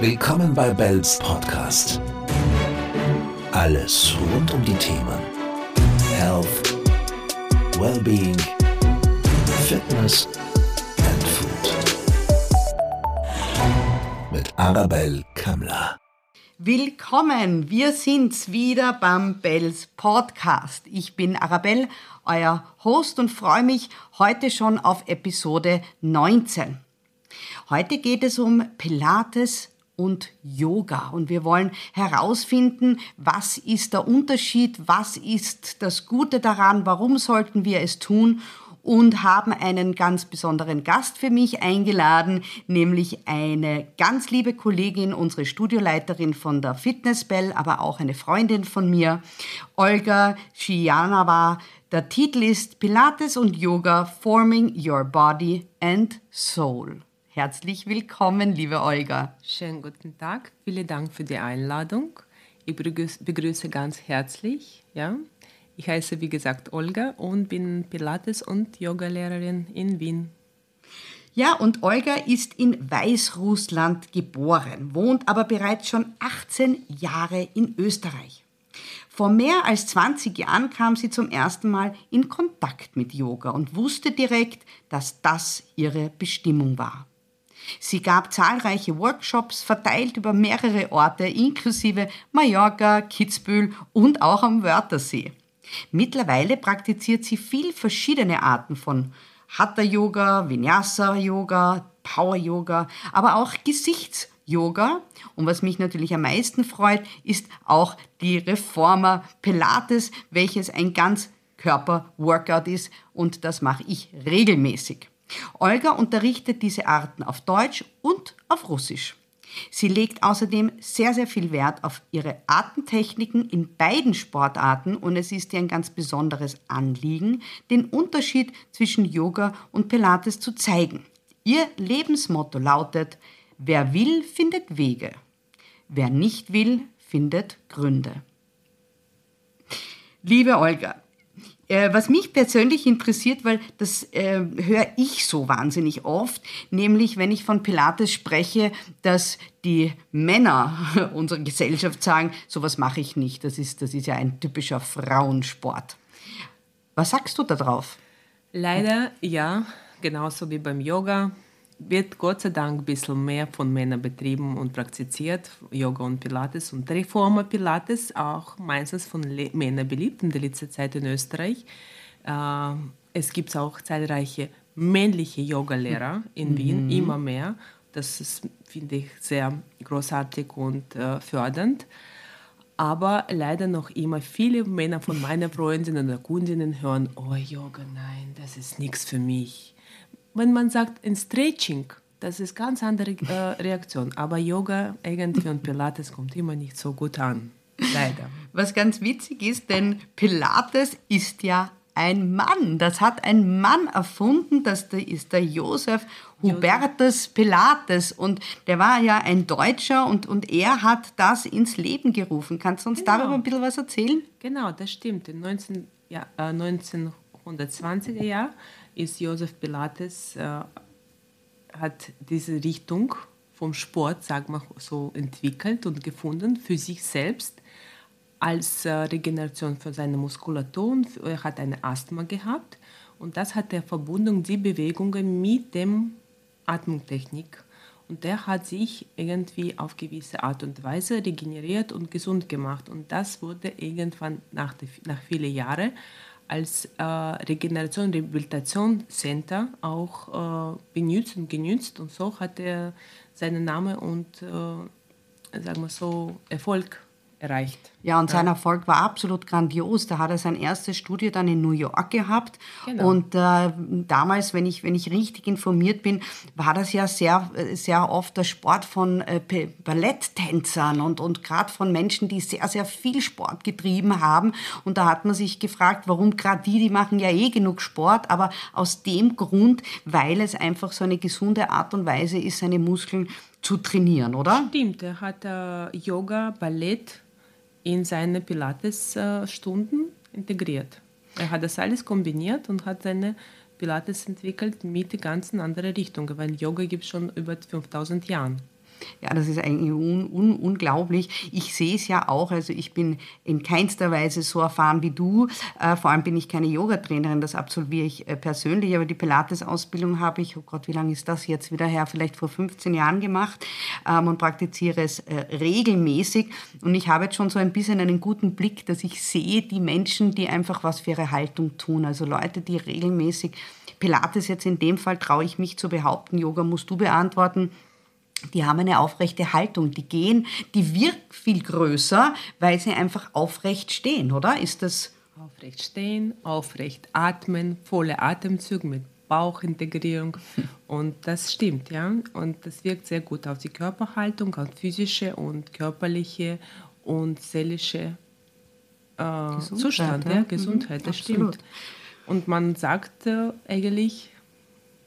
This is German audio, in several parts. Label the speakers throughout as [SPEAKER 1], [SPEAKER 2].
[SPEAKER 1] Willkommen bei Bells Podcast. Alles rund um die Themen Health, Wellbeing, Fitness and Food. Mit Arabelle Kammler.
[SPEAKER 2] Willkommen, wir sind's wieder beim Bells Podcast. Ich bin Arabelle, euer Host und freue mich heute schon auf Episode 19. Heute geht es um Pilates und Yoga und wir wollen herausfinden, was ist der Unterschied, was ist das Gute daran, warum sollten wir es tun und haben einen ganz besonderen Gast für mich eingeladen, nämlich eine ganz liebe Kollegin, unsere Studioleiterin von der Fitnessbell, aber auch eine Freundin von mir, Olga Schianava. Der Titel ist Pilates und Yoga Forming Your Body and Soul. Herzlich willkommen, liebe Olga.
[SPEAKER 3] Schönen guten Tag. Vielen Dank für die Einladung. Ich begrüße ganz herzlich. Ja. Ich heiße, wie gesagt, Olga und bin Pilates- und Yogalehrerin in Wien.
[SPEAKER 2] Ja, und Olga ist in Weißrussland geboren, wohnt aber bereits schon 18 Jahre in Österreich. Vor mehr als 20 Jahren kam sie zum ersten Mal in Kontakt mit Yoga und wusste direkt, dass das ihre Bestimmung war. Sie gab zahlreiche Workshops verteilt über mehrere Orte, inklusive Mallorca, Kitzbühel und auch am Wörthersee. Mittlerweile praktiziert sie viel verschiedene Arten von Hatha Yoga, Vinyasa Yoga, Power Yoga, aber auch Gesichts Yoga. Und was mich natürlich am meisten freut, ist auch die Reformer Pilates, welches ein ganz Körper-Workout ist und das mache ich regelmäßig. Olga unterrichtet diese Arten auf Deutsch und auf Russisch. Sie legt außerdem sehr, sehr viel Wert auf ihre Atemtechniken in beiden Sportarten und es ist ihr ein ganz besonderes Anliegen, den Unterschied zwischen Yoga und Pilates zu zeigen. Ihr Lebensmotto lautet, wer will, findet Wege. Wer nicht will, findet Gründe. Liebe Olga, äh, was mich persönlich interessiert, weil das äh, höre ich so wahnsinnig oft, nämlich wenn ich von Pilates spreche, dass die Männer unserer Gesellschaft sagen, sowas mache ich nicht, das ist, das ist ja ein typischer Frauensport. Was sagst du darauf?
[SPEAKER 3] Leider ja, genauso wie beim Yoga wird Gott sei Dank ein bisschen mehr von Männern betrieben und praktiziert, Yoga und Pilates und Reformer Pilates, auch meistens von Le Männern beliebt in der letzten Zeit in Österreich. Äh, es gibt auch zahlreiche männliche Yogalehrer in mhm. Wien, immer mehr. Das ist, finde ich, sehr großartig und äh, fördernd. Aber leider noch immer viele Männer von meinen Freundinnen oder Kundinnen hören, oh Yoga, nein, das ist nichts für mich wenn man sagt ein Stretching, das ist ganz andere äh, Reaktion. Aber Yoga irgendwie und Pilates kommt immer nicht so gut an. Leider.
[SPEAKER 2] Was ganz witzig ist, denn Pilates ist ja ein Mann. Das hat ein Mann erfunden. Das ist der Josef Hubertus Pilates. Und der war ja ein Deutscher und, und er hat das ins Leben gerufen. Kannst du uns genau. darüber ein bisschen was erzählen?
[SPEAKER 3] Genau, das stimmt. In 19, ja, äh, 1920er Jahren ist Josef Pilates, äh, hat diese Richtung vom Sport, sagen wir so, entwickelt und gefunden für sich selbst als äh, Regeneration für seine Muskulatur. Er hat eine Asthma gehabt und das hat er verbunden, die Bewegungen mit dem Atmungstechnik. Und der hat sich irgendwie auf gewisse Art und Weise regeneriert und gesund gemacht. Und das wurde irgendwann nach, nach vielen Jahren als äh, Regeneration, Rehabilitation Center auch äh, benutzt und genützt und so hat er seinen Namen und äh, sagen wir so Erfolg erreicht.
[SPEAKER 2] Ja, und sein Erfolg war absolut grandios. Da hat er sein erstes Studio dann in New York gehabt. Genau. Und äh, damals, wenn ich, wenn ich richtig informiert bin, war das ja sehr, sehr oft der Sport von äh, Balletttänzern und, und gerade von Menschen, die sehr, sehr viel Sport getrieben haben. Und da hat man sich gefragt, warum gerade die, die machen ja eh genug Sport, aber aus dem Grund, weil es einfach so eine gesunde Art und Weise ist, seine Muskeln zu trainieren, oder?
[SPEAKER 3] Stimmt, er hat äh, Yoga, Ballett, in seine Pilates-Stunden integriert. Er hat das alles kombiniert und hat seine Pilates entwickelt mit ganzen anderen Richtungen, weil Yoga gibt es schon über 5000 Jahren.
[SPEAKER 2] Ja, das ist eigentlich un, un, unglaublich. Ich sehe es ja auch, also ich bin in keinster Weise so erfahren wie du. Äh, vor allem bin ich keine Yogatrainerin, das absolviere ich äh, persönlich, aber die Pilates-Ausbildung habe ich, oh Gott, wie lange ist das jetzt wieder her? Vielleicht vor 15 Jahren gemacht ähm, und praktiziere es äh, regelmäßig. Und ich habe jetzt schon so ein bisschen einen guten Blick, dass ich sehe die Menschen, die einfach was für ihre Haltung tun. Also Leute, die regelmäßig Pilates jetzt in dem Fall traue ich mich zu behaupten, Yoga musst du beantworten, die haben eine aufrechte Haltung, die gehen, die wirkt viel größer, weil sie einfach aufrecht stehen, oder? Ist das
[SPEAKER 3] aufrecht stehen, aufrecht atmen, volle Atemzüge mit Bauchintegrierung und das stimmt, ja, und das wirkt sehr gut auf die Körperhaltung, auf physische und körperliche und seelische äh, Zustand, ja, Gesundheit, mhm, das absolut. stimmt. Und man sagt äh, eigentlich,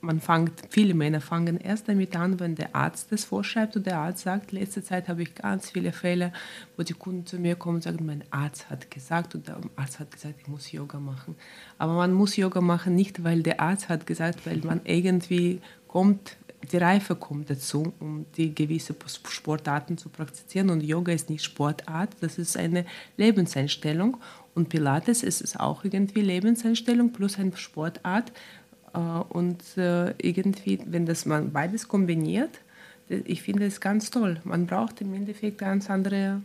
[SPEAKER 3] man fängt, viele Männer fangen erst damit an, wenn der Arzt das vorschreibt und der Arzt sagt, letzte Zeit habe ich ganz viele Fälle, wo die Kunden zu mir kommen und sagen, mein Arzt hat gesagt und der Arzt hat gesagt, ich muss Yoga machen. Aber man muss Yoga machen nicht, weil der Arzt hat gesagt, weil man irgendwie kommt, die Reife kommt dazu, um die gewisse Sportarten zu praktizieren. Und Yoga ist nicht Sportart, das ist eine Lebenseinstellung. Und Pilates ist es auch irgendwie Lebenseinstellung plus eine Sportart. Äh, und äh, irgendwie, wenn das man beides kombiniert, ich finde es ganz toll. Man braucht im Endeffekt ganz andere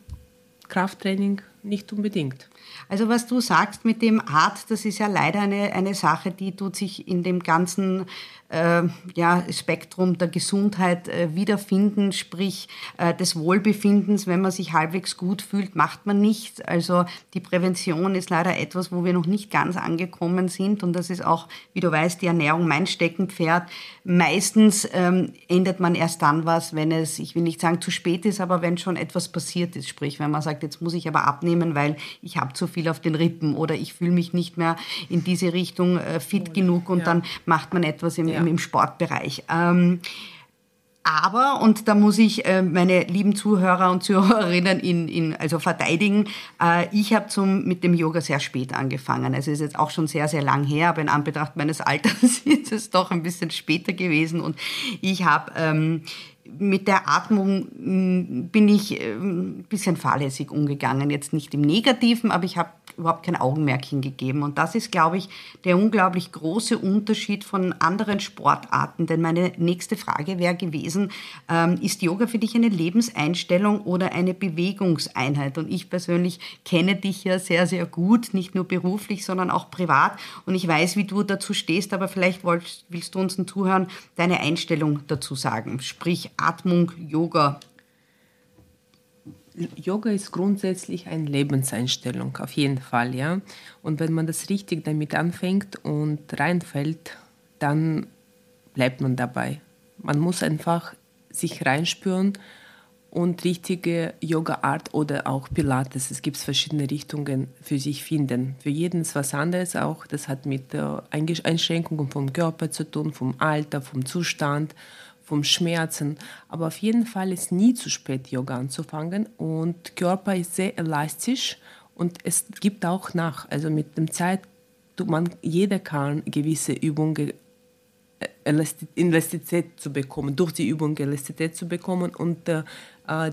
[SPEAKER 3] Krafttraining nicht unbedingt.
[SPEAKER 2] Also was du sagst mit dem Art, das ist ja leider eine, eine Sache, die tut sich in dem ganzen äh, ja, Spektrum der Gesundheit äh, wiederfinden, sprich äh, des Wohlbefindens. Wenn man sich halbwegs gut fühlt, macht man nichts. Also die Prävention ist leider etwas, wo wir noch nicht ganz angekommen sind. Und das ist auch, wie du weißt, die Ernährung mein Steckenpferd. Meistens ähm, ändert man erst dann was, wenn es, ich will nicht sagen zu spät ist, aber wenn schon etwas passiert ist. Sprich, wenn man sagt, jetzt muss ich aber abnehmen, weil ich habe zu viel auf den Rippen oder ich fühle mich nicht mehr in diese Richtung äh, fit genug und ja. dann macht man etwas im, ja. im, im Sportbereich. Ähm, aber, und da muss ich äh, meine lieben Zuhörer und Zuhörerinnen in, in, also verteidigen, äh, ich habe mit dem Yoga sehr spät angefangen. Also ist jetzt auch schon sehr, sehr lang her, aber in Anbetracht meines Alters ist es doch ein bisschen später gewesen. Und ich habe ähm, mit der Atmung mm, bin ich ein ähm, bisschen fahrlässig umgegangen. Jetzt nicht im Negativen, aber ich habe überhaupt kein Augenmerk hingegeben. Und das ist, glaube ich, der unglaublich große Unterschied von anderen Sportarten. Denn meine nächste Frage wäre gewesen, ähm, ist Yoga für dich eine Lebenseinstellung oder eine Bewegungseinheit? Und ich persönlich kenne dich ja sehr, sehr gut, nicht nur beruflich, sondern auch privat. Und ich weiß, wie du dazu stehst, aber vielleicht willst, willst du uns den Zuhörern deine Einstellung dazu sagen. Sprich Atmung, Yoga,
[SPEAKER 3] Yoga ist grundsätzlich eine Lebenseinstellung, auf jeden Fall, ja. Und wenn man das richtig damit anfängt und reinfällt, dann bleibt man dabei. Man muss einfach sich reinspüren und richtige Yoga-Art oder auch Pilates, es gibt verschiedene Richtungen für sich finden. Für jeden ist was anderes auch. Das hat mit Einschränkungen vom Körper zu tun, vom Alter, vom Zustand vom Schmerzen. Aber auf jeden Fall ist nie zu spät, Yoga anzufangen. Und Körper ist sehr elastisch und es gibt auch nach. Also mit dem Zeit, man, jeder kann gewisse Übungen äh, Elastizität zu bekommen, durch die Übung Elastizität zu bekommen und äh,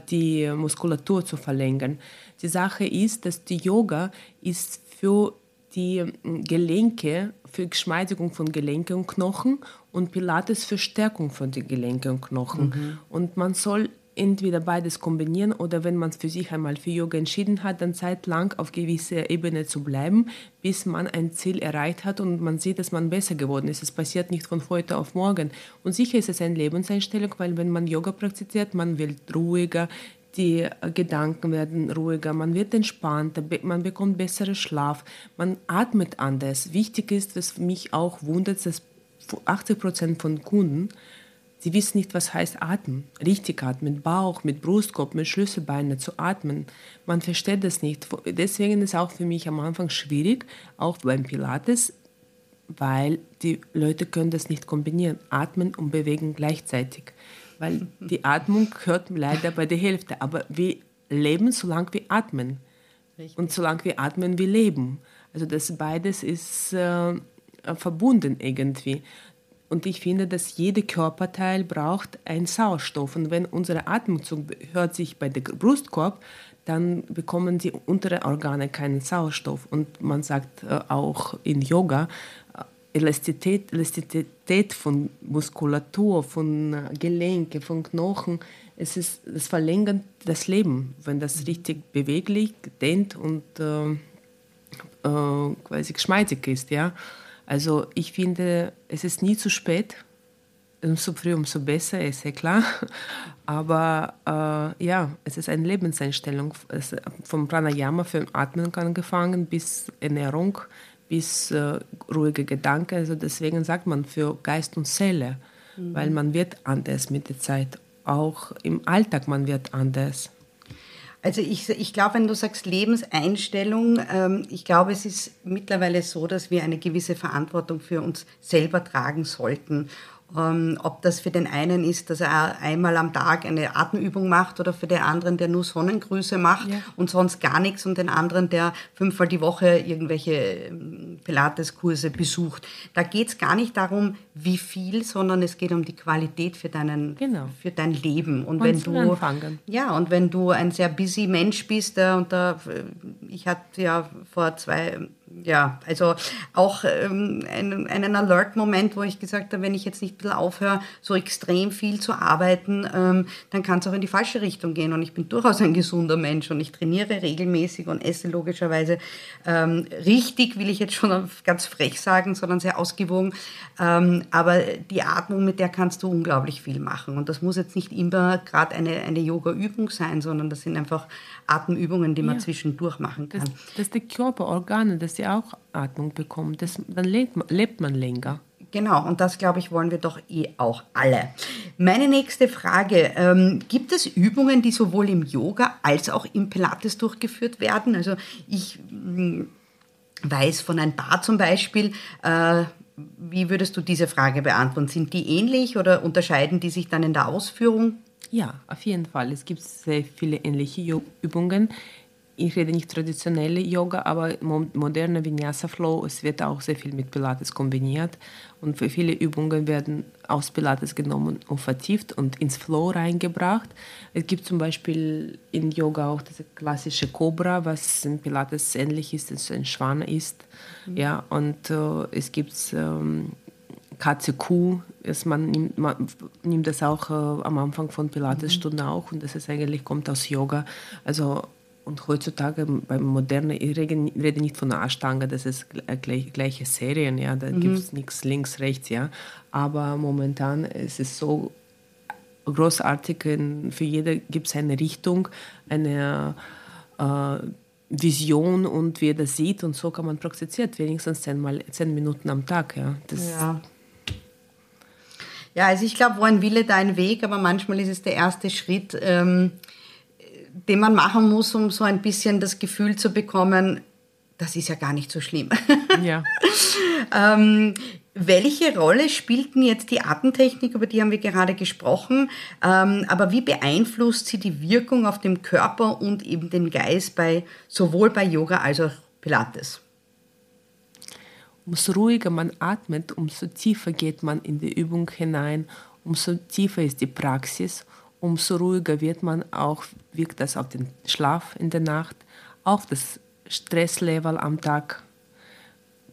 [SPEAKER 3] die Muskulatur zu verlängern. Die Sache ist, dass die Yoga ist für die hm, Gelenke, für Geschmeidigung von Gelenken und Knochen und Pilates für Stärkung von den Gelenken und Knochen. Mhm. Und man soll entweder beides kombinieren oder wenn man für sich einmal für Yoga entschieden hat, dann zeitlang auf gewisser Ebene zu bleiben, bis man ein Ziel erreicht hat und man sieht, dass man besser geworden ist. Es passiert nicht von heute auf morgen. Und sicher ist es eine Lebenseinstellung, weil wenn man Yoga praktiziert, man wird ruhiger, die Gedanken werden ruhiger, man wird entspannter, man bekommt besseren Schlaf, man atmet anders. Wichtig ist, was mich auch wundert, dass 80 Prozent von Kunden, sie wissen nicht, was heißt atmen. Richtig atmen, Bauch, mit Brustkorb, mit Schlüsselbeinen zu atmen. Man versteht das nicht. Deswegen ist es auch für mich am Anfang schwierig, auch beim Pilates, weil die Leute können das nicht kombinieren, atmen und bewegen gleichzeitig weil die Atmung hört leider bei der Hälfte. Aber wir leben, solange wir atmen. Richtig. Und solange wir atmen, wir leben. Also das beides ist äh, verbunden irgendwie. und ich finde, dass jeder Körperteil braucht einen Sauerstoff. Und wenn unser Atemzug hört sich bei der Brustkorb, dann bekommen die unteren Organe keinen Sauerstoff. Und man sagt äh, auch in Yoga, Elastizität, Elastizität von Muskulatur, von äh, Gelenke, von Knochen, es, ist, es verlängert das Leben, wenn das richtig beweglich, dehnt und äh, äh, quasi geschmeidig ist. Ja? Also ich finde, es ist nie zu spät. Umso früher, umso besser, ist ja klar. Aber äh, ja, es ist eine Lebenseinstellung. Es, vom Pranayama für Atmen angefangen bis Ernährung, bis äh, ruhige Gedanken. Also deswegen sagt man für Geist und Seele, mhm. weil man wird anders mit der Zeit. Auch im Alltag man wird anders.
[SPEAKER 2] Also ich, ich glaube, wenn du sagst Lebenseinstellung, ähm, ich glaube, es ist mittlerweile so, dass wir eine gewisse Verantwortung für uns selber tragen sollten. Ähm, ob das für den einen ist, dass er einmal am Tag eine Atemübung macht oder für den anderen, der nur Sonnengrüße macht ja. und sonst gar nichts und den anderen, der fünfmal die Woche irgendwelche ähm, Pilates-Kurse besucht. Da geht es gar nicht darum, wie viel, sondern es geht um die Qualität für, deinen, genau. für dein Leben. Und, und wenn du anfangen. ja und wenn du ein sehr busy Mensch bist, äh, und da, ich hatte ja vor zwei ja, also auch ähm, einen, einen Alert-Moment, wo ich gesagt habe, wenn ich jetzt nicht ein bisschen aufhöre, so extrem viel zu arbeiten, ähm, dann kann es auch in die falsche Richtung gehen. Und ich bin durchaus ein gesunder Mensch und ich trainiere regelmäßig und esse logischerweise ähm, richtig, will ich jetzt schon ganz frech sagen, sondern sehr ausgewogen. Ähm, aber die Atmung, mit der kannst du unglaublich viel machen. Und das muss jetzt nicht immer gerade eine, eine Yoga-Übung sein, sondern das sind einfach Atemübungen, die man ja. zwischendurch machen kann.
[SPEAKER 3] Dass, dass die Körperorgane, dass sie auch Atmung bekommen, das, dann lebt man, lebt man länger.
[SPEAKER 2] Genau, und das, glaube ich, wollen wir doch eh auch alle. Meine nächste Frage, ähm, gibt es Übungen, die sowohl im Yoga als auch im Pilates durchgeführt werden? Also ich mh, hm, weiß von ein paar zum Beispiel, äh, wie würdest du diese Frage beantworten? Sind die ähnlich oder unterscheiden die sich dann in der Ausführung?
[SPEAKER 3] Ja, auf jeden Fall. Es gibt sehr viele ähnliche Übungen. Ich rede nicht traditionelle Yoga, aber moderne Vinyasa Flow. Es wird auch sehr viel mit Pilates kombiniert und für viele Übungen werden aus Pilates genommen und vertieft und ins Flow reingebracht. Es gibt zum Beispiel in Yoga auch das klassische Cobra, was in Pilates ähnlich ist, als ein Schwan ist. Mhm. Ja, und äh, es gibt ähm, Kuh, ist man, nimmt, man nimmt das auch äh, am Anfang von Pilatesstunden mhm. auch und das ist eigentlich kommt aus Yoga. Also und heutzutage beim modernen, ich rede nicht von einer Ashtanga, das ist gleich, gleiche Serien, ja, da mhm. gibt es nichts links, rechts, ja. Aber momentan ist es so großartig, für jede gibt es eine Richtung, eine äh, Vision und wie er das sieht und so kann man praktizieren, wenigstens zehnmal, zehn Minuten am Tag, ja. Das
[SPEAKER 2] ja. Ja, also ich glaube, wo ein Wille, da ein Weg, aber manchmal ist es der erste Schritt, ähm, den man machen muss, um so ein bisschen das Gefühl zu bekommen, das ist ja gar nicht so schlimm. Ja. ähm, welche Rolle spielt denn jetzt die Atemtechnik, über die haben wir gerade gesprochen, ähm, aber wie beeinflusst sie die Wirkung auf den Körper und eben den Geist bei sowohl bei Yoga als auch Pilates?
[SPEAKER 3] Umso ruhiger man atmet, umso tiefer geht man in die Übung hinein, umso tiefer ist die Praxis, umso ruhiger wird man auch, wirkt das auf den Schlaf in der Nacht, auf das Stresslevel am Tag.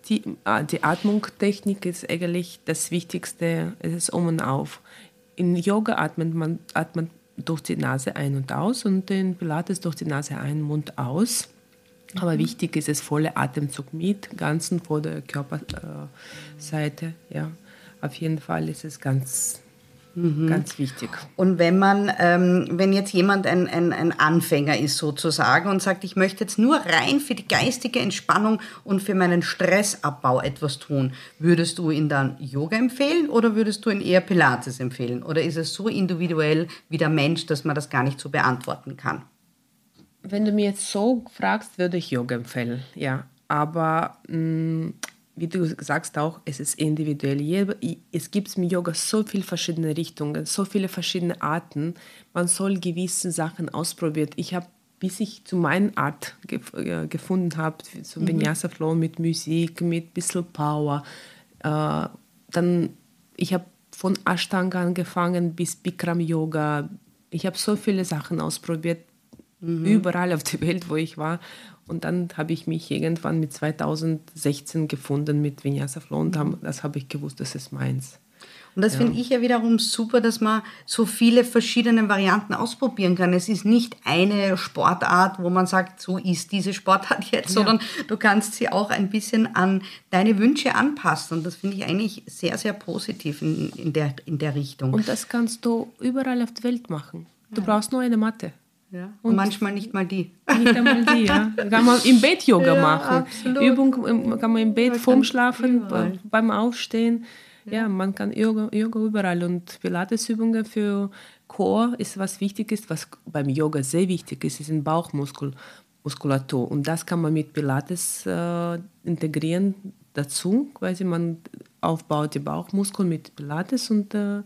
[SPEAKER 3] Die, äh, die Atmungstechnik ist eigentlich das Wichtigste, es ist um und auf. In Yoga atmet man atmet durch die Nase ein und aus und in Pilates durch die Nase ein, Mund aus. Aber wichtig ist es volle Atemzug mit, ganzen vor der Körperseite. Ja, auf jeden Fall ist es ganz, mhm. ganz wichtig.
[SPEAKER 2] Und wenn man, ähm, wenn jetzt jemand ein, ein, ein Anfänger ist sozusagen und sagt, ich möchte jetzt nur rein für die geistige Entspannung und für meinen Stressabbau etwas tun, würdest du ihn dann Yoga empfehlen oder würdest du ihn eher Pilates empfehlen? Oder ist es so individuell wie der Mensch, dass man das gar nicht so beantworten kann?
[SPEAKER 3] Wenn du mir jetzt so fragst, würde ich Yoga empfehlen, ja. Aber mh, mm, wie du sagst auch, es ist individuell. Es gibt im Yoga so viele verschiedene Richtungen, so viele verschiedene Arten. Man soll gewisse Sachen ausprobieren. Ich habe, bis ich zu meiner Art gef äh, gefunden habe, so mhm. Vinyasa Flow mit Musik, mit ein bisschen Power, äh, dann ich habe von Ashtanga angefangen bis Bikram Yoga. Ich habe so viele Sachen ausprobiert, mhm. überall auf der Welt, wo ich war. Und dann habe ich mich irgendwann mit 2016 gefunden mit Vinyasa Flow und das habe ich gewusst, das ist meins.
[SPEAKER 2] Und das ja. finde ich ja wiederum super, dass man so viele verschiedene Varianten ausprobieren kann. Es ist nicht eine Sportart, wo man sagt, so ist diese Sportart jetzt, ja. sondern du kannst sie auch ein bisschen an deine Wünsche anpassen. Und das finde ich eigentlich sehr, sehr positiv in, in, der, in der Richtung.
[SPEAKER 3] Und das kannst du überall auf der Welt machen. Du ja. brauchst nur eine Matte.
[SPEAKER 2] Ja. Und, und, manchmal nicht mal die.
[SPEAKER 3] Nicht einmal die, ja. Kann man im Bett Yoga ja, machen. Absolut. Übung kann man im Bett vorm Schlafen, beim Aufstehen. Ja, man kann Yoga, Yoga überall. Und Pilatesübungen für Chor ist was Wichtiges, was beim Yoga sehr wichtig ist, ist ein Bauchmuskulatur. Und das kann man mit Pilates äh, integrieren dazu. Quasi man aufbaut die Bauchmuskeln mit Pilates und äh,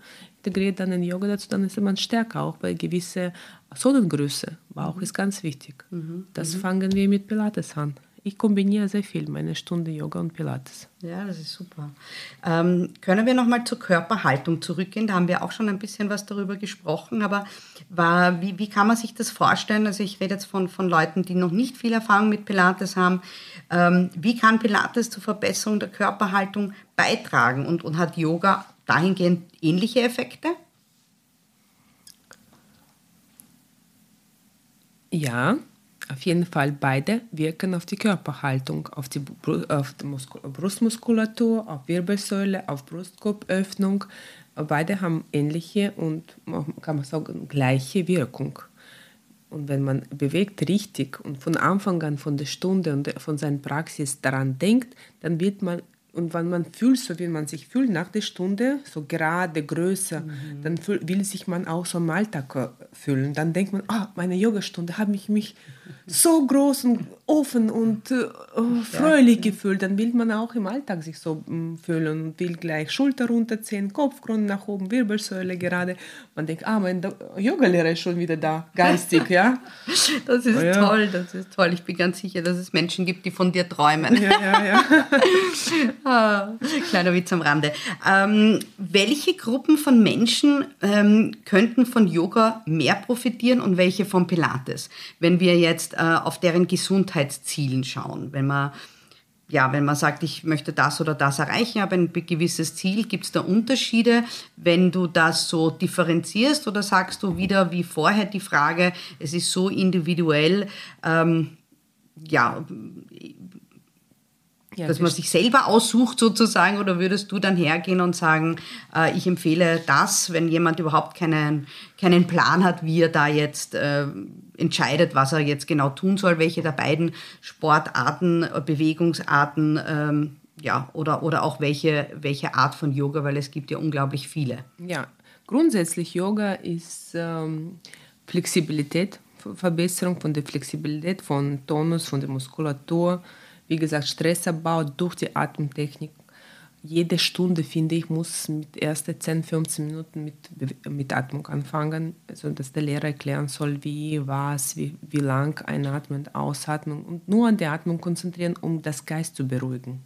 [SPEAKER 3] integriert dann den Yoga dazu, dann ist man stärker, auch bei gewisser Zonengröße. Bauch mhm. ist ganz wichtig. Mhm. Das mhm. fangen wir mit Pilates an. Ich kombiniere sehr viel, meine Stunde Yoga und Pilates.
[SPEAKER 2] Ja, das ist super. Ähm, können wir nochmal zur Körperhaltung zurückgehen? Da haben wir auch schon ein bisschen was darüber gesprochen, aber war, wie, wie kann man sich das vorstellen? Also ich rede jetzt von, von Leuten, die noch nicht viel Erfahrung mit Pilates haben. Ähm, wie kann Pilates zur Verbesserung der Körperhaltung beitragen und, und hat Yoga dahingehend ähnliche Effekte?
[SPEAKER 3] Ja, auf jeden Fall beide wirken auf die Körperhaltung, auf die, auf die Brustmuskulatur, auf Wirbelsäule, auf Brustkorböffnung. Beide haben ähnliche und kann man sagen gleiche Wirkung. Und wenn man bewegt richtig und von Anfang an von der Stunde und von seiner Praxis daran denkt, dann wird man und wenn man fühlt, so wie man sich fühlt nach der Stunde, so gerade, größer, mhm. dann fühl, will sich man auch so im Alltag äh, fühlen. Dann denkt man, oh, meine Yogastunde habe ich mich so groß und offen und äh, oh, fröhlich ja. gefühlt. Dann will man auch im Alltag sich so mm, fühlen und will gleich Schulter runterziehen, Kopfgrund nach oben, Wirbelsäule gerade. Man denkt, ah, mein Yogalehrer ist schon wieder da, geistig, ja.
[SPEAKER 2] Das ist oh, ja. toll, das ist toll. Ich bin ganz sicher, dass es Menschen gibt, die von dir träumen. Ja, ja, ja. kleiner Witz am Rande. Ähm, welche Gruppen von Menschen ähm, könnten von Yoga mehr profitieren und welche von Pilates? Wenn wir jetzt äh, auf deren Gesundheitszielen schauen. Wenn man, ja, wenn man sagt, ich möchte das oder das erreichen, habe ein gewisses Ziel, gibt es da Unterschiede, wenn du das so differenzierst oder sagst du wieder wie vorher die Frage, es ist so individuell, ähm, ja, ja, dass man sich selber aussucht sozusagen oder würdest du dann hergehen und sagen, äh, ich empfehle das, wenn jemand überhaupt keinen, keinen Plan hat, wie er da jetzt äh, entscheidet, was er jetzt genau tun soll, welche der beiden Sportarten, äh, Bewegungsarten ähm, ja, oder, oder auch welche, welche Art von Yoga, weil es gibt ja unglaublich viele.
[SPEAKER 3] Ja, grundsätzlich Yoga ist ähm, Flexibilität, Verbesserung von der Flexibilität, von Tonus, von der Muskulatur, wie gesagt, Stressabbau durch die Atemtechnik. Jede Stunde, finde ich, muss mit ersten 10, 15 Minuten mit, mit Atmung anfangen, also dass der Lehrer erklären soll, wie, was, wie, wie lang einatmen, ausatmen und nur an die Atmung konzentrieren, um das Geist zu beruhigen.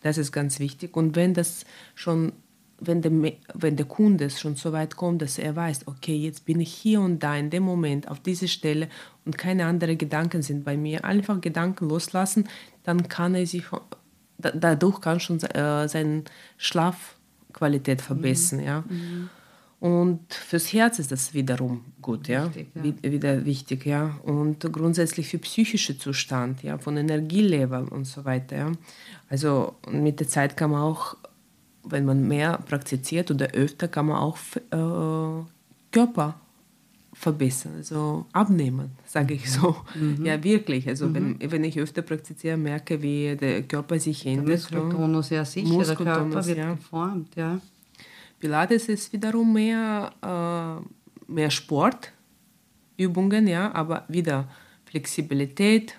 [SPEAKER 3] Das ist ganz wichtig. Und wenn das schon wenn der, wenn der Kunde schon so weit kommt, dass er weiß, okay, jetzt bin ich hier und da in dem Moment auf dieser Stelle und keine anderen Gedanken sind bei mir, einfach Gedanken loslassen, dann kann er sich, dadurch kann schon äh, seine Schlafqualität verbessern. Mhm. Ja. Mhm. Und fürs Herz ist das wiederum gut, ja? Wichtig, ja. wieder wichtig, ja. Und grundsätzlich für psychische Zustand, ja, von Energielevel und so weiter, ja. Also mit der Zeit kann man auch wenn man mehr praktiziert oder öfter, kann man auch äh, Körper verbessern, also abnehmen, sage ich so. Mhm. Ja, wirklich. Also mhm. wenn, wenn ich öfter praktiziere, merke, wie der Körper sich ändert.
[SPEAKER 2] Der Muskeltonus, ja sicher, Muskeltonus, der Körper wird ja. geformt, ja.
[SPEAKER 3] Pilates ist wiederum mehr, äh, mehr Sportübungen, ja, aber wieder Flexibilität,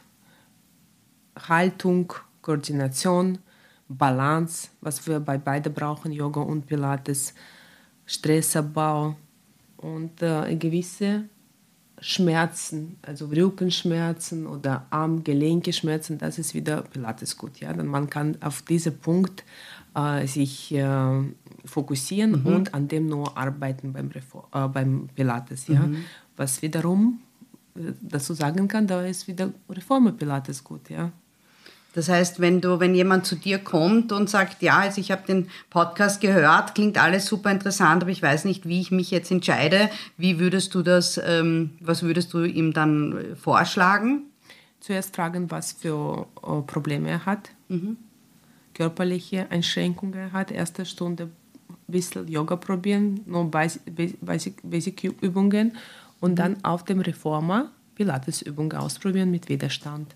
[SPEAKER 3] Haltung, Koordination, Balance, was wir bei beiden brauchen, Yoga und Pilates, Stressabbau und äh, gewisse Schmerzen, also Rückenschmerzen oder Arm-Gelenke-Schmerzen, das ist wieder Pilates gut. Ja? Dann man kann auf diesen Punkt äh, sich äh, fokussieren
[SPEAKER 2] Mhm.
[SPEAKER 3] und an dem nur arbeiten beim, Reform, äh, beim Pilates. Ja?
[SPEAKER 2] Mhm.
[SPEAKER 3] Was wiederum äh, dazu sagen kann, da ist wieder Reformer Pilates gut. Ja?
[SPEAKER 2] Das heißt, wenn du, wenn jemand zu dir kommt und sagt, ja, also ich habe den Podcast gehört, klingt alles super interessant, aber ich weiß nicht, wie ich mich jetzt entscheide, wie würdest du das, ähm, was würdest du ihm dann äh, vorschlagen?
[SPEAKER 3] Zuerst fragen, was für äh, Probleme er hat, körperliche Einschränkungen er hat. Erste Stunde ein bisschen Yoga probieren, nur Basic, Basic, Basic Übungen und dann auf dem Reformer Pilates-Übungen ausprobieren mit Widerstand.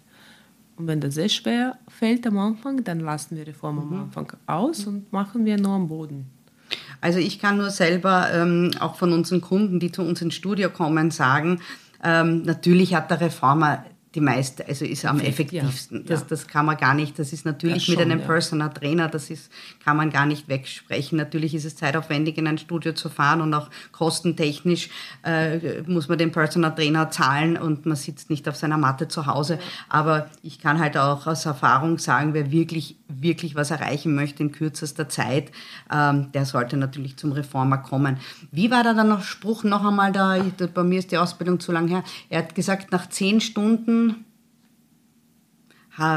[SPEAKER 3] Und wenn das sehr schwer fällt am Anfang, dann lassen wir Reform am Anfang aus und machen wir nur am Boden.
[SPEAKER 2] Also ich kann nur selber ähm, auch von unseren Kunden, die zu uns ins Studio kommen, sagen, ähm, natürlich hat der Reformer die meiste, also ist am
[SPEAKER 3] Effekt, ja.
[SPEAKER 2] effektivsten. Das,
[SPEAKER 3] Ja.
[SPEAKER 2] das kann man gar nicht, das ist natürlich
[SPEAKER 3] Das
[SPEAKER 2] mit
[SPEAKER 3] schon,
[SPEAKER 2] einem
[SPEAKER 3] ja.
[SPEAKER 2] Personal Trainer, das ist, kann man gar nicht wegsprechen. Natürlich ist es zeitaufwendig, in ein Studio zu fahren und auch kostentechnisch äh, muss man den Personal Trainer zahlen und man sitzt nicht auf seiner Matte zu Hause. Aber ich kann halt auch aus Erfahrung sagen, wer wirklich, wirklich was erreichen möchte in kürzester Zeit, ähm, der sollte natürlich zum Reformer kommen. Wie war da dann noch Spruch noch einmal da? Bei mir ist die Ausbildung zu lang her. Er hat gesagt, nach zehn Stunden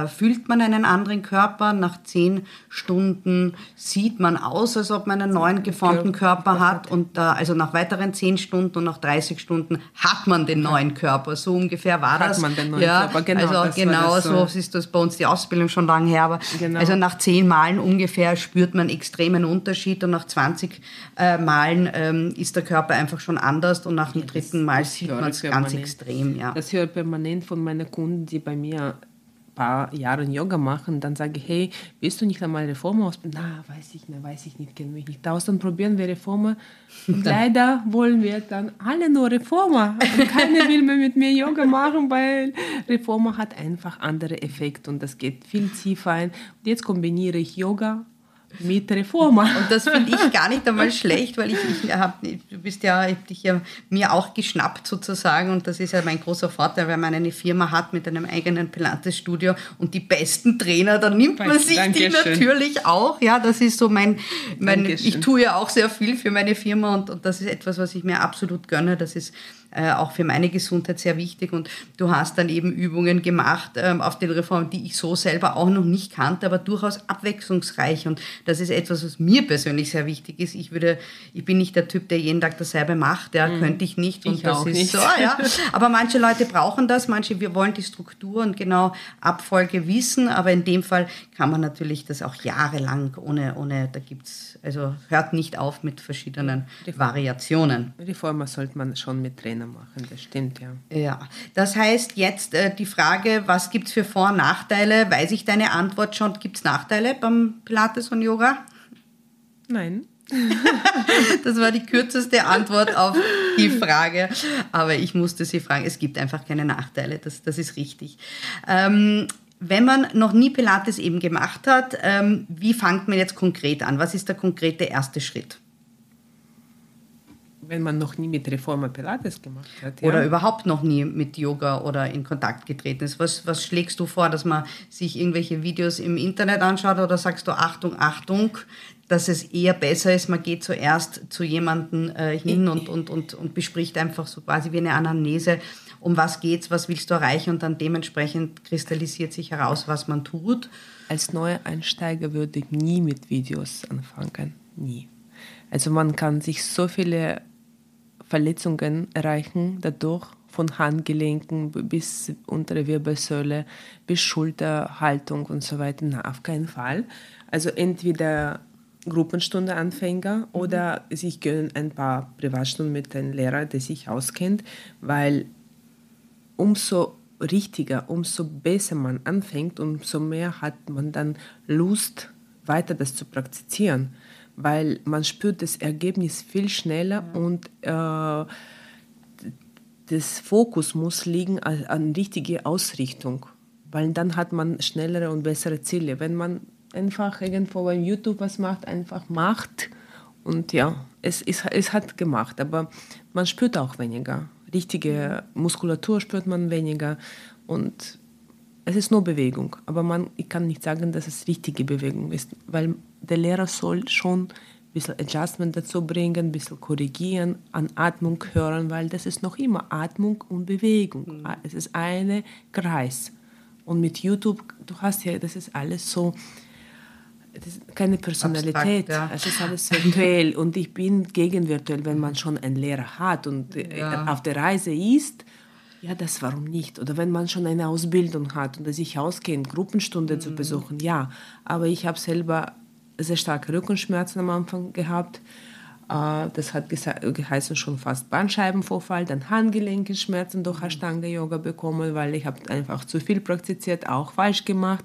[SPEAKER 2] fühlt man einen anderen Körper. Nach zehn Stunden sieht man aus, als ob man einen neuen geformten Körper hat. Und äh, also nach weiteren zehn Stunden und nach 30 Stunden hat man den neuen Körper. So ungefähr war
[SPEAKER 3] Hat
[SPEAKER 2] das.
[SPEAKER 3] man den neuen
[SPEAKER 2] ja,
[SPEAKER 3] Körper, genau,
[SPEAKER 2] Also genau so
[SPEAKER 3] so.
[SPEAKER 2] ist das bei uns die Ausbildung schon lange her. Aber
[SPEAKER 3] Genau.
[SPEAKER 2] also nach zehn Malen ungefähr spürt man extremen Unterschied und nach 20 äh, Malen ähm, ist der Körper einfach schon anders und nach dem dritten Mal sieht man es ganz
[SPEAKER 3] permanent.
[SPEAKER 2] extrem. Ja.
[SPEAKER 3] Das höre ich permanent von meinen Kunden, die bei mir paar Jahre Yoga machen. Dann sage ich, hey, willst du nicht einmal Reformer ausbilden? Na, weiß ich nicht, weiß ich nicht, kenne mich nicht aus. Dann probieren wir Reformer. Und leider wollen wir dann alle nur Reformer. Und keiner will mehr mit mir Yoga machen, weil Reformer hat einfach andere Effekte und das geht viel tiefer ein. Und jetzt kombiniere ich Yoga mit Reformer.
[SPEAKER 2] Und das finde ich gar nicht einmal schlecht, weil ich, ich hab, du bist ja, ich dich ja mir auch geschnappt sozusagen und das ist ja mein großer Vorteil, wenn man eine Firma hat mit einem eigenen Pilates-Studio und die besten Trainer, dann nimmt man sich die
[SPEAKER 3] Dankeschön.
[SPEAKER 2] natürlich auch. Ja, das ist so mein, mein
[SPEAKER 3] Dankeschön.
[SPEAKER 2] ich tue ja auch sehr viel für meine Firma und, und das ist etwas, was ich mir absolut gönne. Das ist äh, auch für meine Gesundheit sehr wichtig und du hast dann eben Übungen gemacht ähm, auf den Reformen, die ich so selber auch noch nicht kannte, aber durchaus abwechslungsreich und das ist etwas, was mir persönlich sehr wichtig ist. Ich würde, ich bin nicht der Typ, der jeden Tag dasselbe macht, ja, könnte ich nicht und
[SPEAKER 3] Mhm. Ich
[SPEAKER 2] das ist
[SPEAKER 3] nicht.
[SPEAKER 2] so, ja. Aber manche Leute brauchen das, manche wir wollen die Struktur und genau Abfolge wissen, aber in dem Fall kann man natürlich das auch jahrelang ohne, ohne da gibt's also hört nicht auf mit verschiedenen Variationen.
[SPEAKER 3] Reformer sollte man schon mit Trainer machen, das stimmt, ja.
[SPEAKER 2] Ja, das heißt jetzt äh, die Frage, was gibt es für Vor- und Nachteile? Weiß ich deine Antwort schon? Gibt es Nachteile beim Pilates und Yoga?
[SPEAKER 3] Nein.
[SPEAKER 2] Das war die kürzeste Antwort auf die Frage. Aber ich musste sie fragen. Es gibt einfach keine Nachteile. Das, das ist richtig. Ähm, wenn man noch nie Pilates eben gemacht hat, ähm, wie fängt man jetzt konkret an? Was ist der konkrete erste Schritt?
[SPEAKER 3] Wenn man noch nie mit Reformer Pilates gemacht hat.
[SPEAKER 2] Oder
[SPEAKER 3] ja.
[SPEAKER 2] überhaupt noch nie mit Yoga oder in Kontakt getreten ist. Was, was schlägst du vor, dass man sich irgendwelche Videos im Internet anschaut oder sagst du Achtung, Achtung, dass es eher besser ist, man geht zuerst zu jemandem äh, hin und, und, und, und bespricht einfach so quasi wie eine Anamnese, um was geht's, was willst du erreichen und dann dementsprechend kristallisiert sich heraus, was man tut.
[SPEAKER 3] Als neuer Einsteiger würde ich nie mit Videos anfangen. Nie. Also man kann sich so viele Verletzungen erreichen dadurch, von Handgelenken bis untere Wirbelsäule bis Schulterhaltung und so weiter. Na, auf keinen Fall. Also entweder Gruppenstunde Anfänger oder sich gönnen ein paar Privatstunden mit einem Lehrer, der sich auskennt, weil umso richtiger, umso besser man anfängt, umso mehr hat man dann Lust, weiter das zu praktizieren, weil man spürt das Ergebnis viel schneller und äh, das Fokus muss liegen an, an richtige Ausrichtung, weil dann hat man schnellere und bessere Ziele. Wenn man einfach irgendwo beim YouTube was macht, einfach macht und ja, es, es, es hat gemacht, aber man spürt auch weniger. Richtige Muskulatur spürt man weniger und es ist nur Bewegung, aber man, ich kann nicht sagen, dass es richtige Bewegung ist, weil der Lehrer soll schon ein bisschen Adjustment dazu bringen, ein bisschen korrigieren, an Atmung hören, weil das ist noch immer Atmung und Bewegung.
[SPEAKER 2] Mhm.
[SPEAKER 3] Es ist ein Kreis. Und mit YouTube, du hast ja, das ist alles so, das ist keine Personalität,
[SPEAKER 2] Abstrakt, ja.
[SPEAKER 3] es ist alles virtuell und ich bin gegen virtuell, wenn man schon einen Lehrer hat und äh,
[SPEAKER 2] Ja.
[SPEAKER 3] auf der Reise ist, ja, das warum nicht? Oder wenn man schon eine Ausbildung hat und sich auskennt, Gruppenstunde
[SPEAKER 2] Mhm.
[SPEAKER 3] zu besuchen, ja. Aber ich habe selber sehr starke Rückenschmerzen am Anfang gehabt. Äh, Das hat geheißen schon fast Bandscheibenvorfall, dann Handgelenkenschmerzen durch
[SPEAKER 2] Mhm.
[SPEAKER 3] Ashtanga-Yoga bekommen, weil ich habe einfach zu viel praktiziert, auch falsch gemacht.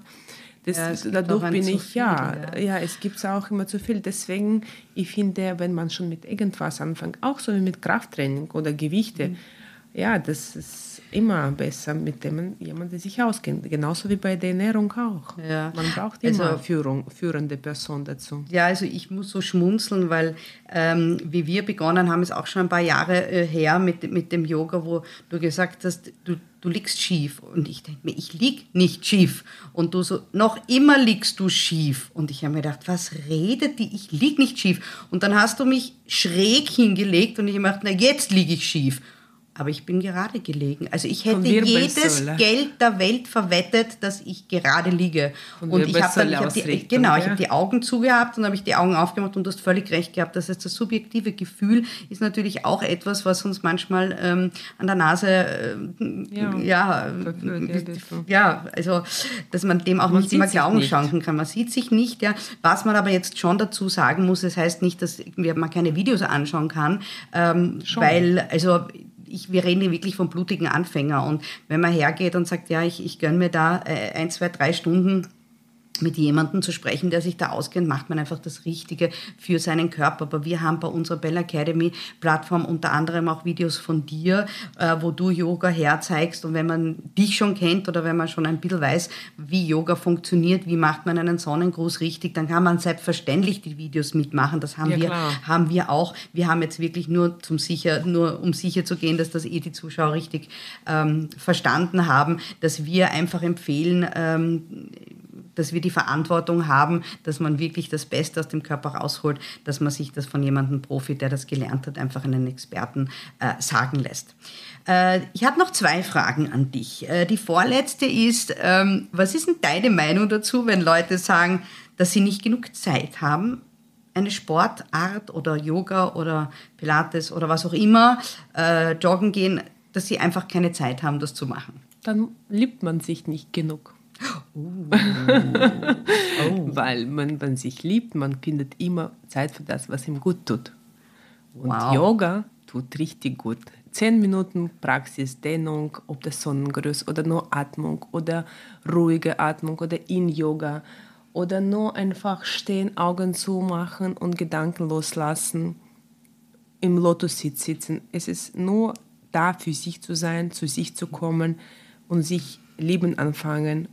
[SPEAKER 3] Das,
[SPEAKER 2] Ja,
[SPEAKER 3] dadurch bin ich,
[SPEAKER 2] viel,
[SPEAKER 3] ja,
[SPEAKER 2] ja.
[SPEAKER 3] ja, es gibt auch immer zu viel. Deswegen, ich finde, wenn man schon mit irgendwas anfängt, auch so wie mit Krafttraining oder Gewichte,
[SPEAKER 2] Mhm.
[SPEAKER 3] ja, das ist immer besser mit dem jemand, der sich auskennt. Genauso wie bei der Ernährung auch.
[SPEAKER 2] Ja.
[SPEAKER 3] Man braucht
[SPEAKER 2] Also-
[SPEAKER 3] immer Führung, führende Person dazu.
[SPEAKER 2] Ja, also ich muss so schmunzeln, weil ähm, wie wir begonnen haben, ist auch schon ein paar Jahre äh, her mit, mit dem Yoga, wo du gesagt hast, du, du liegst schief. Und ich denke mir, ich lieg nicht schief. Und du so, noch immer liegst du schief. Und ich habe mir gedacht, was redet die? Ich lieg nicht schief. Und dann hast du mich schräg hingelegt und ich habe mir gedacht, na jetzt liege ich schief. Aber ich bin gerade gelegen. Also ich hätte jedes
[SPEAKER 3] Wirbelsäule.
[SPEAKER 2] Geld der Welt verwettet, dass ich gerade liege.
[SPEAKER 3] Von
[SPEAKER 2] und ich habe ich hab die, genau, ich
[SPEAKER 3] ja.
[SPEAKER 2] habe die Augen zugehabt und habe ich die Augen aufgemacht und du hast völlig recht gehabt. Das heißt, das subjektive Gefühl ist natürlich auch etwas, was uns manchmal ähm, an der Nase, ähm,
[SPEAKER 3] Ja.
[SPEAKER 2] ja,
[SPEAKER 3] ja,
[SPEAKER 2] also, dass man dem auch
[SPEAKER 3] Man
[SPEAKER 2] nicht immer Glauben
[SPEAKER 3] nicht.
[SPEAKER 2] schenken kann. Man sieht sich nicht, ja. Was man aber jetzt schon dazu sagen muss, das heißt nicht, dass man keine Videos anschauen kann, ähm, weil, also, ich, wir reden hier wirklich vom blutigen Anfänger. Und wenn man hergeht und sagt, ja, ich, ich gönne mir da äh, ein, zwei, drei Stunden mit jemandem zu sprechen, der sich da auskennt, macht man einfach das Richtige für seinen Körper. Aber wir haben bei unserer Bell Academy Plattform unter anderem auch Videos von dir, äh, wo du Yoga herzeigst. Und wenn man dich schon kennt oder wenn man schon ein bisschen weiß, wie Yoga funktioniert, wie macht man einen Sonnengruß richtig, dann kann man selbstverständlich die Videos mitmachen. Das haben
[SPEAKER 3] Ja,
[SPEAKER 2] wir
[SPEAKER 3] klar.
[SPEAKER 2] haben wir auch. Wir haben jetzt wirklich nur zum sicher, nur um sicher zu gehen, dass das eh die Zuschauer richtig ähm, verstanden haben, dass wir einfach empfehlen, ähm, dass wir die Verantwortung haben, dass man wirklich das Beste aus dem Körper rausholt, dass man sich das von jemandem Profi, der das gelernt hat, einfach einen Experten äh, sagen lässt. Äh, ich habe noch zwei Fragen an dich. Äh, die vorletzte ist, ähm, was ist denn deine Meinung dazu, wenn Leute sagen, dass sie nicht genug Zeit haben, eine Sportart oder Yoga oder Pilates oder was auch immer, äh, joggen gehen, dass sie einfach keine Zeit haben, das zu machen.
[SPEAKER 3] Dann liebt man sich nicht genug. Weil man, man sich liebt, man findet immer Zeit für das, was ihm gut tut. Und
[SPEAKER 2] Wow.
[SPEAKER 3] Yoga tut richtig gut. Zehn Minuten Praxis, Dehnung, ob das Sonnengruß oder nur Atmung oder ruhige Atmung oder In-Yoga oder nur einfach stehen, Augen zumachen und Gedanken loslassen, im Lotus-Sitz sitzen. Es ist nur da für sich zu sein, zu sich zu kommen und sich lieben anfangen,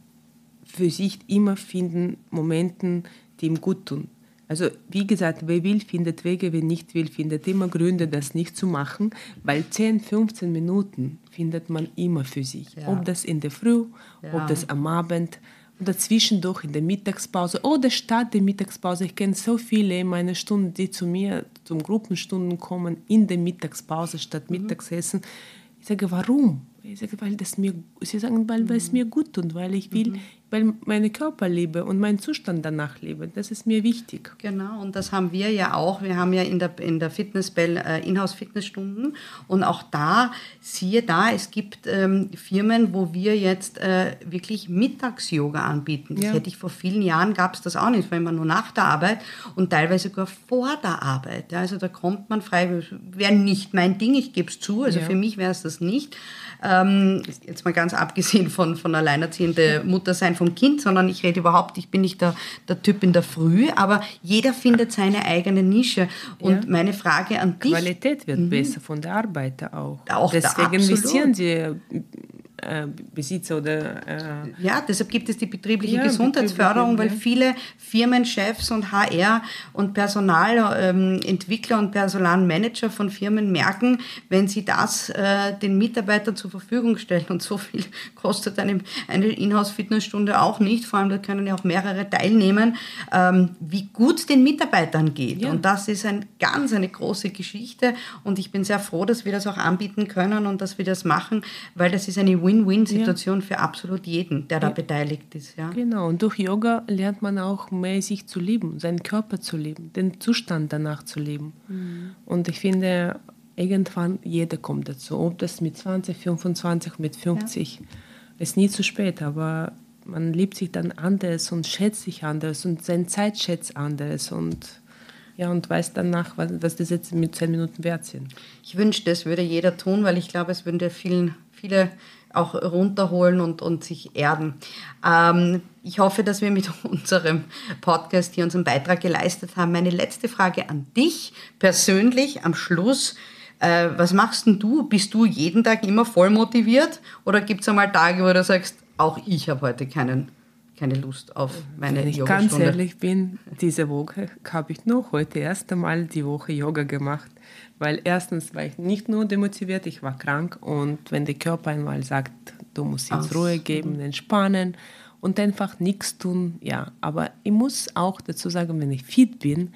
[SPEAKER 3] für sich immer finden Momenten, die ihm gut tun. Also wie gesagt, wer will, findet Wege, wer nicht will, findet immer Gründe, das nicht zu machen, weil 10, 15 Minuten findet man immer für sich.
[SPEAKER 2] Ja.
[SPEAKER 3] Ob das in der Früh,
[SPEAKER 2] Ja.
[SPEAKER 3] ob das am Abend oder zwischendurch in der Mittagspause oder statt der Mittagspause. Ich kenne so viele in meiner Stunde, die zu mir zum Gruppenstunden kommen in der Mittagspause statt Mittagsessen. Ich sage, warum? Ich sage, weil das mir, sie sagen, weil, weil es mir gut tut, weil ich will, weil meine Körper liebe und meinen Zustand danach lebe. Das ist mir wichtig.
[SPEAKER 2] Genau, und das haben wir ja auch. Wir haben ja in der, in der Fitnessbell äh, Inhouse-Fitnessstunden und auch da, siehe da, es gibt ähm, Firmen, wo wir jetzt äh, wirklich Mittags-Yoga anbieten. Das
[SPEAKER 3] Ja.
[SPEAKER 2] hätte ich vor vielen Jahren, gab es das auch nicht, weil immer nur nach der Arbeit und teilweise sogar vor der Arbeit. Ja, also da kommt man frei, wäre nicht mein Ding, ich gebe es zu, also
[SPEAKER 3] Ja.
[SPEAKER 2] für mich wäre es das nicht. Ähm, jetzt mal ganz abgesehen von, von alleinerziehende Mutter sein vom Kind, sondern ich rede überhaupt, ich bin nicht der, der Typ in der Früh, aber jeder findet seine eigene Nische. Und
[SPEAKER 3] Ja.
[SPEAKER 2] meine Frage an dich,
[SPEAKER 3] Qualität wird besser von der Arbeiter auch.
[SPEAKER 2] Auch
[SPEAKER 3] Deswegen investieren sie äh, Besitzer oder. Äh,
[SPEAKER 2] ja, deshalb gibt es die betriebliche
[SPEAKER 3] Ja,
[SPEAKER 2] Gesundheitsförderung, weil
[SPEAKER 3] betriebliche,
[SPEAKER 2] viele Firmenchefs und HR und Personalentwickler und Personalmanager von Firmen merken, wenn sie das äh, den Mitarbeitern zur Verfügung stellen und so viel kostet eine, eine Inhouse-Fitnessstunde auch nicht, vor allem da können ja auch mehrere teilnehmen, ähm, wie gut den Mitarbeitern geht.
[SPEAKER 3] Ja.
[SPEAKER 2] Und das ist ein, ganz eine große Geschichte und ich bin sehr froh, dass wir das auch anbieten können und dass wir das machen, weil das ist eine Win-Win-Situation für absolut jeden, der da beteiligt ist. Ja.
[SPEAKER 3] Genau, und durch Yoga lernt man auch mehr sich zu lieben, seinen Körper zu lieben, den Zustand danach zu leben. Und ich finde, irgendwann jeder kommt dazu, ob das mit 20, 25, mit 50, ist nie zu spät, aber man liebt sich dann anders und schätzt sich anders und seine Zeit schätzt anders und ja, und weiß danach, was, was das jetzt mit 10 Minuten wert sind.
[SPEAKER 2] Ich wünschte, das würde jeder tun, weil ich glaube, es würde vielen, viele auch runterholen und, und sich erden. Ähm, ich hoffe, dass wir mit unserem Podcast hier unseren Beitrag geleistet haben. Meine letzte Frage an dich persönlich am Schluss. Äh, was machst denn du? Bist du jeden Tag immer voll motiviert? Oder gibt es einmal Tage, wo du sagst, auch ich habe heute keinen, keine Lust auf meine
[SPEAKER 3] Wenn ich ganz
[SPEAKER 2] Yogastunde?
[SPEAKER 3] ehrlich bin, diese Woche habe ich nur heute erst einmal die Woche Yoga gemacht. Weil erstens war ich nicht nur demotiviert, ich war krank und wenn der Körper einmal sagt, du musst jetzt
[SPEAKER 2] Ach
[SPEAKER 3] Ruhe geben, entspannen und einfach nichts tun, ja. Aber ich muss auch dazu sagen, wenn ich fit bin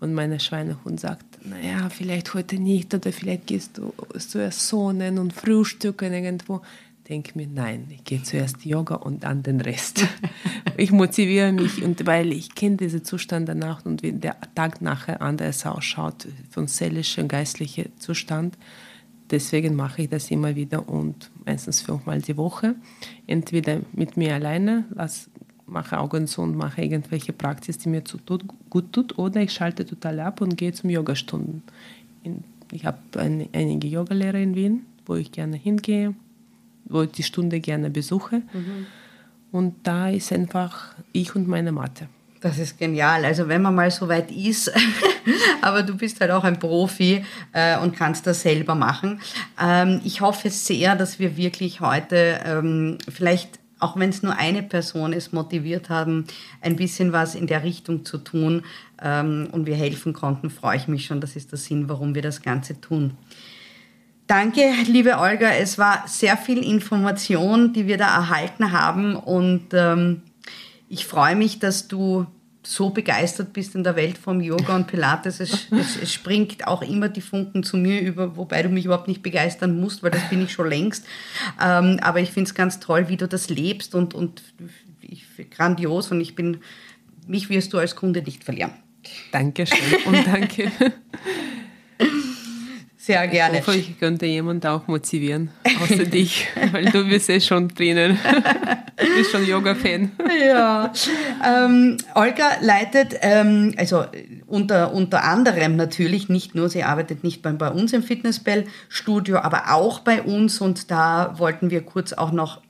[SPEAKER 3] und meine Schweinehund sagt, naja, vielleicht heute nicht oder vielleicht gehst du zuerst sonnen und frühstücken irgendwo, denke mir, nein, ich gehe zuerst Yoga und dann den Rest. ich motiviere mich und weil ich kenne diesen Zustand danach und wie der Tag nachher anders ausschaut, von seelischem, geistlichem Zustand. Deswegen mache ich das immer wieder und meistens fünfmal die Woche. Entweder mit mir alleine, lass, mache Augen zu und mache irgendwelche Praxis, die mir zu tut, gut tut, oder ich schalte total ab und gehe zum Yogastunden. Ich habe ein, einige Yogalehrer in Wien, wo ich gerne hingehe, wo ich die Stunde gerne besuche. Und da ist einfach ich und meine Mathe.
[SPEAKER 2] Das ist genial. Also wenn man mal so weit ist, aber du bist halt auch ein Profi äh, und kannst das selber machen. Ähm, ich hoffe sehr, dass wir wirklich heute ähm, vielleicht, auch wenn es nur eine Person ist, motiviert haben, ein bisschen was in der Richtung zu tun ähm, und wir helfen konnten, freue ich mich schon. Das ist der Sinn, warum wir das Ganze tun. Danke, liebe Olga. Es war sehr viel Information, die wir da erhalten haben und ähm, ich freue mich, dass du so begeistert bist in der Welt vom Yoga und Pilates. Es, es, es, springt auch immer die Funken zu mir über, wobei du mich überhaupt nicht begeistern musst, weil das bin ich schon längst. Ähm, aber ich finde es ganz toll, wie du das lebst und, und ich, grandios und ich bin, mich wirst du als Kunde nicht verlieren.
[SPEAKER 3] Dankeschön und danke.
[SPEAKER 2] Sehr gerne.
[SPEAKER 3] Ich hoffe, ich könnte jemand auch motivieren, außer dich, weil du bist eh schon drinnen. Du bist schon Yoga-Fan.
[SPEAKER 2] Ja. Ähm, Olga leitet, ähm, also unter, unter anderem natürlich nicht nur, sie arbeitet nicht bei, bei uns im Fitnessbell-Studio, aber auch bei uns und da wollten wir kurz auch noch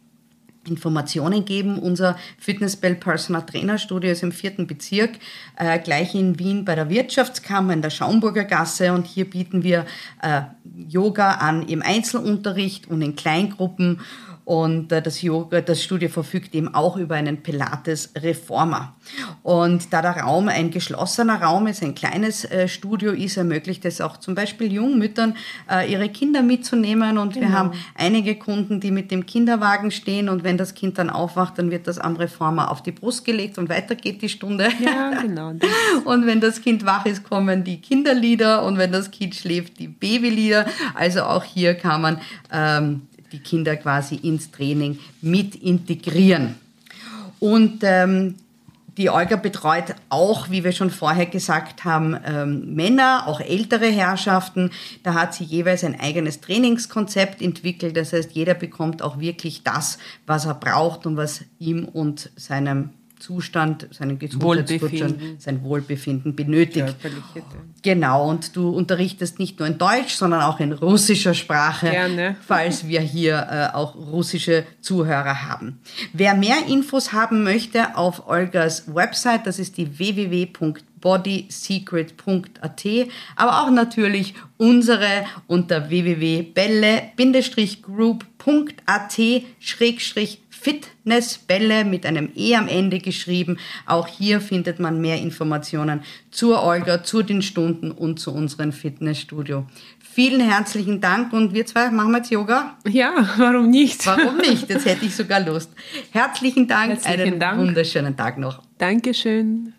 [SPEAKER 2] Informationen geben. Unser Fitnessbell Personal Trainer Studio ist im vierten Bezirk, äh, gleich in Wien bei der Wirtschaftskammer in der Schaumburger Gasse und hier bieten wir äh, Yoga an im Einzelunterricht und in Kleingruppen und äh, das Yoga, das Studio verfügt eben auch über einen Pilates-Reformer. Und da der Raum ein geschlossener Raum ist, ein kleines äh, Studio ist, ermöglicht es auch zum Beispiel Jungmüttern, äh, ihre Kinder mitzunehmen. Und genau. wir haben einige Kunden, die mit dem Kinderwagen stehen und wenn das Kind dann aufwacht, dann wird das am Reformer auf die Brust gelegt und weiter geht die Stunde.
[SPEAKER 3] Ja, genau.
[SPEAKER 2] und wenn das Kind wach ist, kommen die Kinderlieder und wenn das Kind schläft, die Babylieder. Also auch hier kann man ähm, die Kinder quasi ins Training mit integrieren. Und ähm, die Olga betreut auch, wie wir schon vorher gesagt haben, ähm, Männer, auch ältere Herrschaften. Da hat sie jeweils ein eigenes Trainingskonzept entwickelt. Das heißt, jeder bekommt auch wirklich das, was er braucht und was ihm und seinem Zustand, seinen Gesundheitszustand, sein Wohlbefinden benötigt. Genau, und du unterrichtest nicht nur in Deutsch, sondern auch in russischer Sprache,
[SPEAKER 3] Gerne.
[SPEAKER 2] falls wir hier äh, auch russische Zuhörer haben. Wer mehr Infos haben möchte, auf Olgas Website, das ist die www.bodysecret.at, aber auch natürlich unsere unter www.belle-group.at Fitnessbälle mit einem E am Ende geschrieben. Auch hier findet man mehr Informationen zur Olga, zu den Stunden und zu unserem Fitnessstudio. Vielen herzlichen Dank und wir zwei machen wir jetzt Yoga.
[SPEAKER 3] Ja, warum nicht?
[SPEAKER 2] Warum nicht? Jetzt hätte ich sogar Lust. Herzlichen Dank,
[SPEAKER 3] Herzlichen
[SPEAKER 2] einen
[SPEAKER 3] Dank.
[SPEAKER 2] wunderschönen Tag noch.
[SPEAKER 3] Dankeschön.